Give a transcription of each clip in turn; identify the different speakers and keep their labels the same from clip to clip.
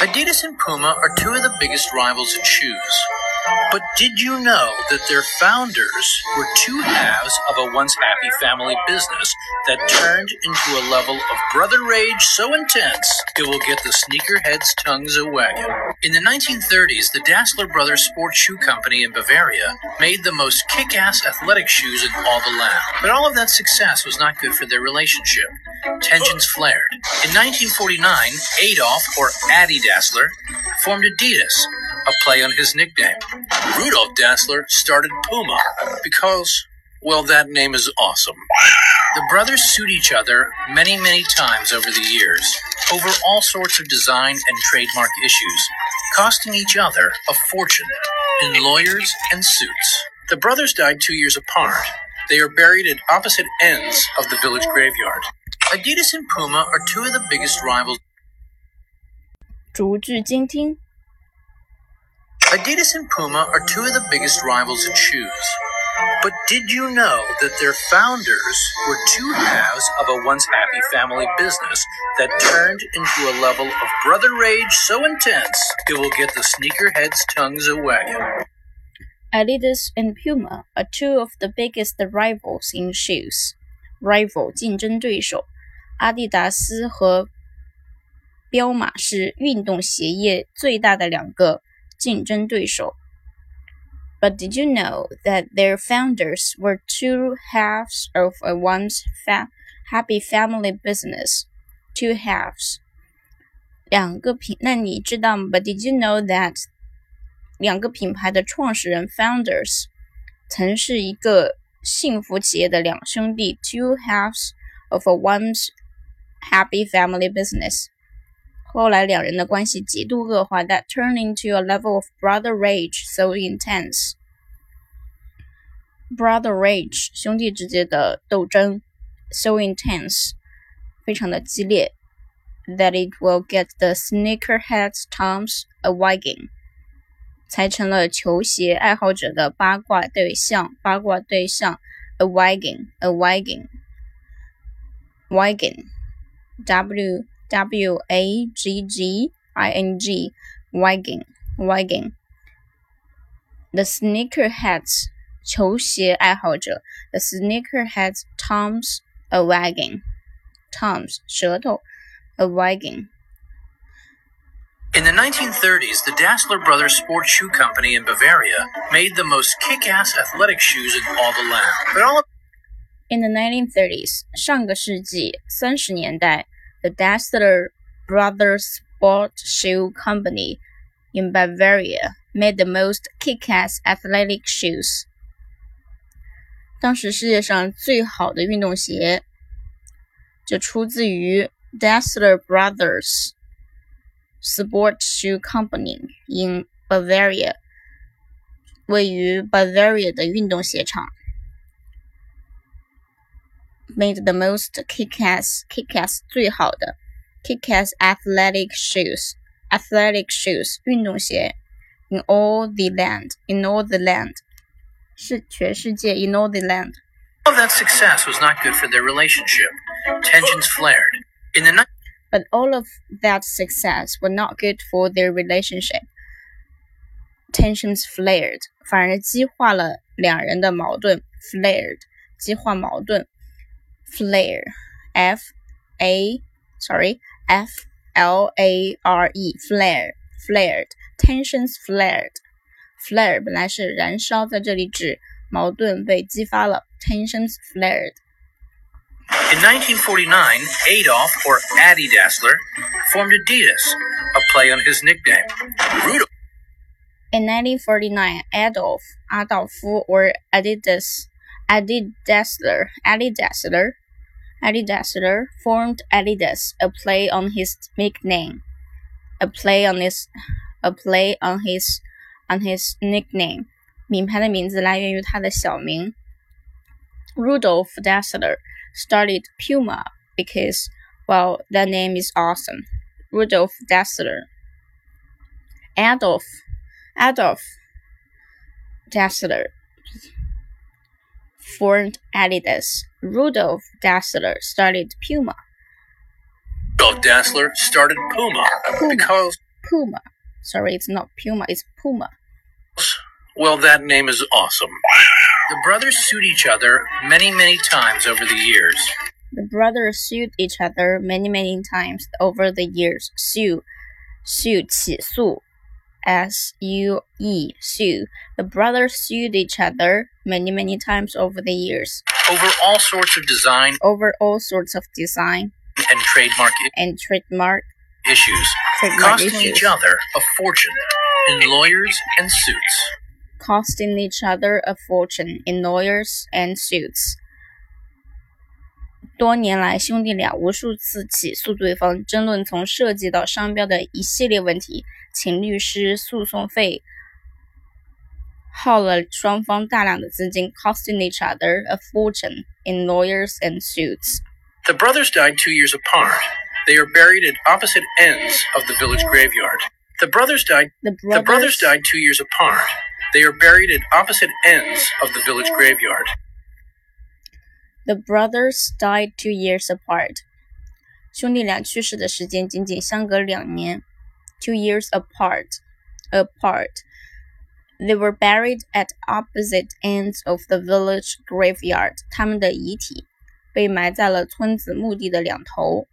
Speaker 1: Adidas and Puma are two of the biggest rivals in shoes. But did you know that their founders were two halves of a once happy family business that turned into a level of brother rage so intense it will get the sneakerheads' tongues a wagging? In the 1930s, the Dassler Brothers Sports Shoe Company in Bavaria made the most kick ass athletic shoes in all the land. But all of that success was not good for their relationship. Tensions flared. In 1949, Adolf, or Addy Dassler, formed Adidas, a play on his nickname. Rudolf Dassler started Puma because, well, that name is awesome. The brothers sued each other many, many times over the years over all sorts of design and trademark issues, costing each other a fortune in lawyers and suits. The brothers died two years apart. They are buried at opposite ends of the village graveyard. Adidas and Puma are two of the biggest rivals.
Speaker 2: 逐句精听。
Speaker 1: Adidas and Puma are two of the biggest rivals in shoes. But did you know that their founders were two halves of a once happy family business that turned into a level of brother rage so intense it will get the sneakerheads' tongues a wagging?
Speaker 2: Adidas and Puma are two of the biggest rivals in shoes. Rival 竞争对手，阿迪达斯和彪马是运动鞋业最大的两个 竞争对手。But did you know that their founders were two halves of a once fa happy family business? Two halves，两个品。那你知道吗？But did you know that 两个品牌的创始人 founders 曾是一个幸福企业的两兄弟，two halves of a once happy family business。 后来两人的关系极度恶化，that turned into a level of brother rage so intense。brother rage 兄弟之间的斗争，so intense 非常的激烈，that it will get the sneakerheads' tongues a wagging。才成了球鞋爱好者的八卦对象。八卦对象，a wagging，a wagging，wagging，w w a g g i n g，wagging，wagging。The sneakerheads，球鞋爱好者，the sneakerheads Tom's a wagging，Tom's 舌头，a wagging。
Speaker 1: In the 1930s, the Dassler Brothers Sports Shoe Company in Bavaria made the most kick ass athletic shoes in all the land. But all of
Speaker 2: In the 1930s，上个世纪三十年代 ，the Dassler Brothers Sport Shoe Company in Bavaria made the most kick-ass athletic shoes。当时世界上最好的运动鞋就出自于 Dassler Brothers Sport Shoe Company in Bavaria，位于 Bavaria 的运动鞋厂。 made the most kick-ass kick-ass 最好的 kick-ass athletic shoes athletic shoes 运动鞋 in all the land in all the land 是全世界 in all the land
Speaker 1: of that success was not good for their relationship. Tensions flared. In the ni-
Speaker 2: but all of that success were not good for their relationship. Tensions flared，反而激化了两人的矛盾。flared，激化矛盾。 flare, f a sorry f l a r e flare flared tensions flared flare 本来是燃烧，在这里指矛盾被激发了，tensions flared。
Speaker 1: In 1949, Adolf or Addy Dassler formed Adidas, a play on his nickname, Rudolf.
Speaker 2: In 1949, Adolf, Adolf or Adidas, Addy Dassler, Addy Dassler Addy Dassler formed Adidas, a play on his nickname, a play on his, a play on his, on his nickname。品牌的名字来源于他的小名。Rudolf Dassler started Puma because, well, that name is awesome. Rudolf Dassler. Adolf, Adolf Dassler formed Adidas. Rudolf Dassler started Puma.
Speaker 1: Rudolf Dassler started Puma because
Speaker 2: Puma. Sorry, it's not Puma, it's Puma.
Speaker 1: Well, that name is awesome. The brothers sued each other many, many times over the years.
Speaker 2: The brothers sued each other many, many times over the years. Sue, sue, 起诉 S U E, sue. The brothers sued each other many, many times over the years.
Speaker 1: Over all sorts of design
Speaker 2: Over all sorts of design
Speaker 1: and trademark
Speaker 2: and trademark,
Speaker 1: issues,
Speaker 2: trademark
Speaker 1: costing
Speaker 2: issues,
Speaker 1: each other a fortune in lawyers and suits.
Speaker 2: costing each other a fortune in lawyers and suits. 多年来，兄弟俩无数次起诉对方，争论从设计到商标的一系列问题，请律师、诉讼费，耗了双方大量的资金，costing each other a fortune in lawyers and suits.
Speaker 1: The brothers died two years apart. They are buried at opposite ends of the village graveyard. The brothers died.
Speaker 2: The brothers,
Speaker 1: The brothers died two years apart. They are buried at opposite ends of the village graveyard.
Speaker 2: The brothers died two years apart. 兄弟俩去世的时间仅仅相隔两年，two years apart. Apart. They were buried at opposite ends of the village graveyard. 他们的遗体被埋在了村子墓地的两头。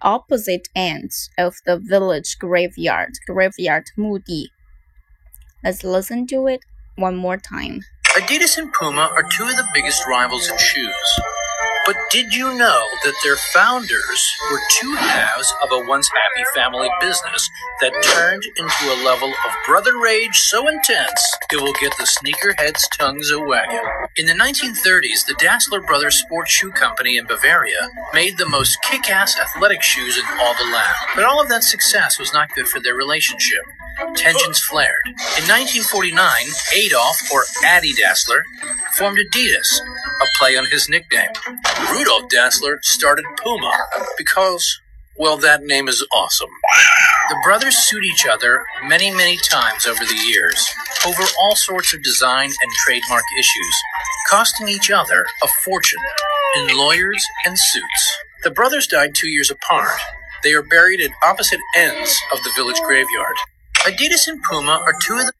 Speaker 2: Opposite ends of the village graveyard. Graveyard 墓地。Let's listen to it one more time.
Speaker 1: Adidas and Puma are two of the biggest rivals in shoes. But did you know that their founders were two halves of a once happy family business that turned into a level of brother rage so intense it will get the sneakerheads' tongues a wagging? In the 1930s, the Dassler Brothers Sports Shoe Company in Bavaria made the most kick ass athletic shoes in all the land. But all of that success was not good for their relationship. Tensions flared. In 1949, Adolf, or Addy Dassler, formed Adidas, a play on his nickname. Rudolf Dassler started Puma because, well, that name is awesome. The brothers sued each other many, many times over the years over all sorts of design and trademark issues, costing each other a fortune in lawyers and suits. The brothers died two years apart. They are buried at opposite ends of the village graveyard. Adidas and Puma are two of the